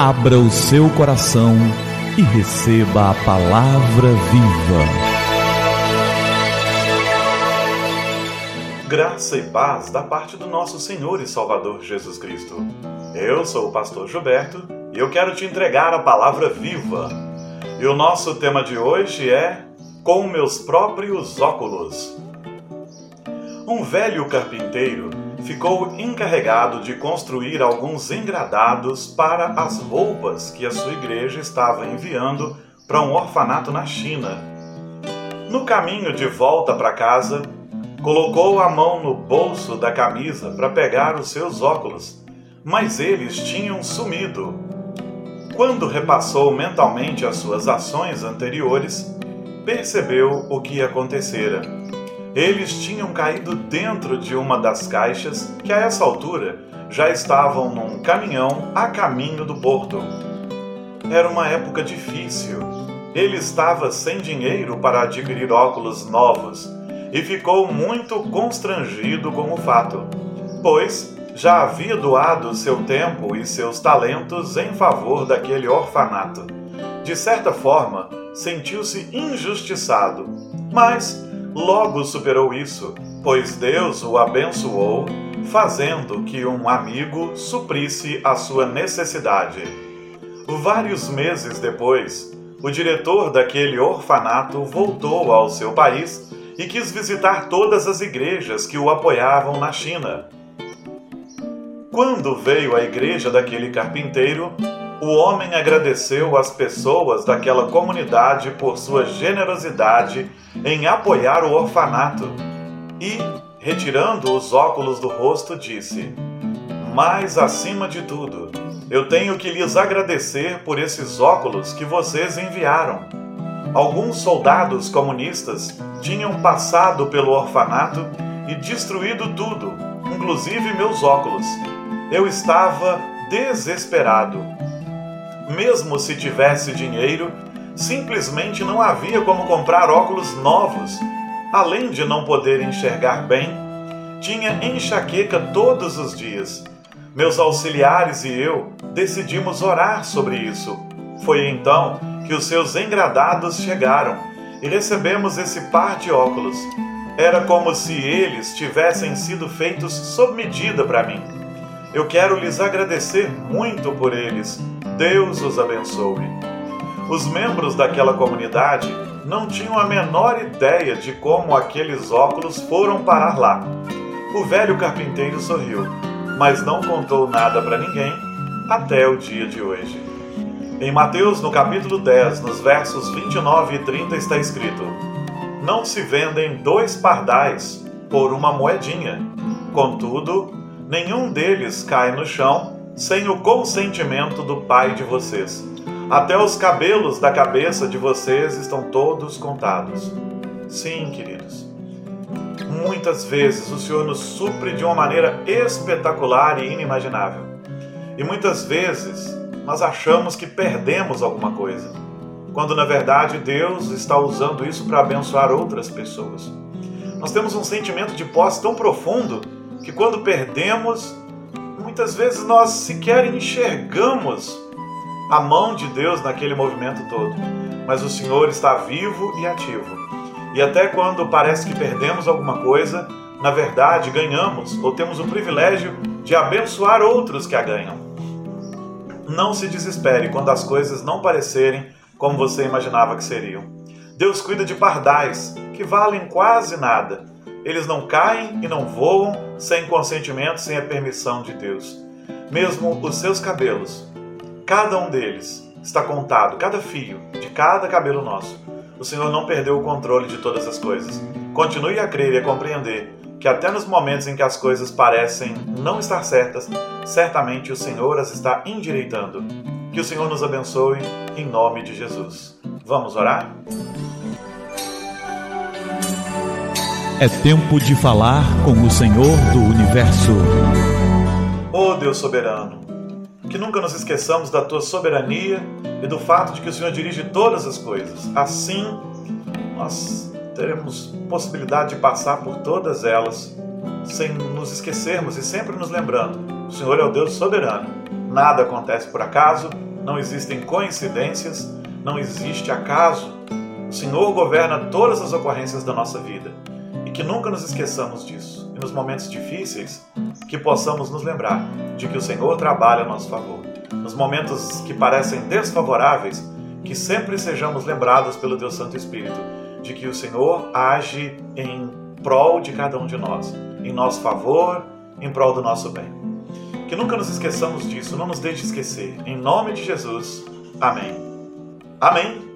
Abra o seu coração e receba a palavra viva. Graça e paz da parte do nosso Senhor e Salvador Jesus Cristo. Eu sou o pastor Gilberto e eu quero te entregar a palavra viva. E o nosso tema de hoje é Com meus próprios óculos. Um velho carpinteiro ficou encarregado de construir alguns engradados para as roupas que a sua igreja estava enviando para um orfanato na China. No caminho de volta para casa, colocou a mão no bolso da camisa para pegar os seus óculos, mas eles tinham sumido. Quando repassou mentalmente as suas ações anteriores, percebeu o que acontecera eles tinham caído dentro de uma das caixas que, a essa altura, já estavam num caminhão a caminho do porto. Era uma época difícil. Ele estava sem dinheiro para adquirir óculos novos e ficou muito constrangido com o fato, pois já havia doado seu tempo e seus talentos em favor daquele orfanato. De certa forma, sentiu-se injustiçado, mas logo superou isso, pois Deus o abençoou, fazendo que um amigo suprisse a sua necessidade. Vários meses depois, o diretor daquele orfanato voltou ao seu país e quis visitar todas as igrejas que o apoiavam na China. Quando veio à igreja daquele carpinteiro, o homem agradeceu às pessoas daquela comunidade por sua generosidade em apoiar o orfanato e, retirando os óculos do rosto, disse: Mas acima de tudo, eu tenho que lhes agradecer por esses óculos que vocês enviaram. Alguns soldados comunistas tinham passado pelo orfanato e destruído tudo, inclusive meus óculos. Eu estava desesperado mesmo se tivesse dinheiro, simplesmente não havia como comprar óculos novos. Além de não poder enxergar bem, tinha enxaqueca todos os dias. Meus auxiliares e eu decidimos orar sobre isso. Foi então que os seus engradados chegaram e recebemos esse par de óculos. Era como se eles tivessem sido feitos sob medida para mim. Eu quero lhes agradecer muito por eles Deus os abençoe. Os membros daquela comunidade não tinham a menor ideia de como aqueles óculos foram parar lá. O velho carpinteiro sorriu, mas não contou nada para ninguém até o dia de hoje. Em Mateus, no capítulo 10, nos versos 29 e 30, está escrito: Não se vendem dois pardais por uma moedinha. Contudo, nenhum deles cai no chão sem o consentimento do Pai de vocês. Até os cabelos da cabeça de vocês estão todos contados. Sim, queridos. Muitas vezes o Senhor nos supre de uma maneira espetacular e inimaginável. E muitas vezes nós achamos que perdemos alguma coisa, quando na verdade Deus está usando isso para abençoar outras pessoas. Nós temos um sentimento de posse tão profundo que quando perdemos, muitas vezes nós sequer enxergamos a mão de Deus naquele movimento todo. Mas o Senhor está vivo e ativo. E até quando parece que perdemos alguma coisa, na verdade ganhamos ou temos o privilégio de abençoar outros que a ganham. Não se desespere quando as coisas não parecerem como você imaginava que seriam. Deus cuida de pardais que valem quase nada eles não caem e não voam sem consentimento, sem a permissão de Deus. Mesmo os seus cabelos, cada um deles está contado, cada fio de cada cabelo nosso. O Senhor não perdeu o controle de todas as coisas. Continue a crer e a compreender que até nos momentos em que as coisas parecem não estar certas, certamente o Senhor as está endireitando. Que o Senhor nos abençoe em nome de Jesus. Vamos orar? É tempo de falar com o Senhor do Universo. Oh Deus soberano, que nunca nos esqueçamos da tua soberania e do fato de que o Senhor dirige todas as coisas. Assim, nós teremos possibilidade de passar por todas elas sem nos esquecermos e sempre nos lembrando: o Senhor é o Deus soberano. Nada acontece por acaso não existem coincidências, não existe acaso. O Senhor governa todas as ocorrências da nossa vida que nunca nos esqueçamos disso. E nos momentos difíceis, que possamos nos lembrar de que o Senhor trabalha a nosso favor. Nos momentos que parecem desfavoráveis, que sempre sejamos lembrados pelo Deus Santo Espírito de que o Senhor age em prol de cada um de nós, em nosso favor, em prol do nosso bem. Que nunca nos esqueçamos disso, não nos deixe esquecer. Em nome de Jesus. Amém. Amém.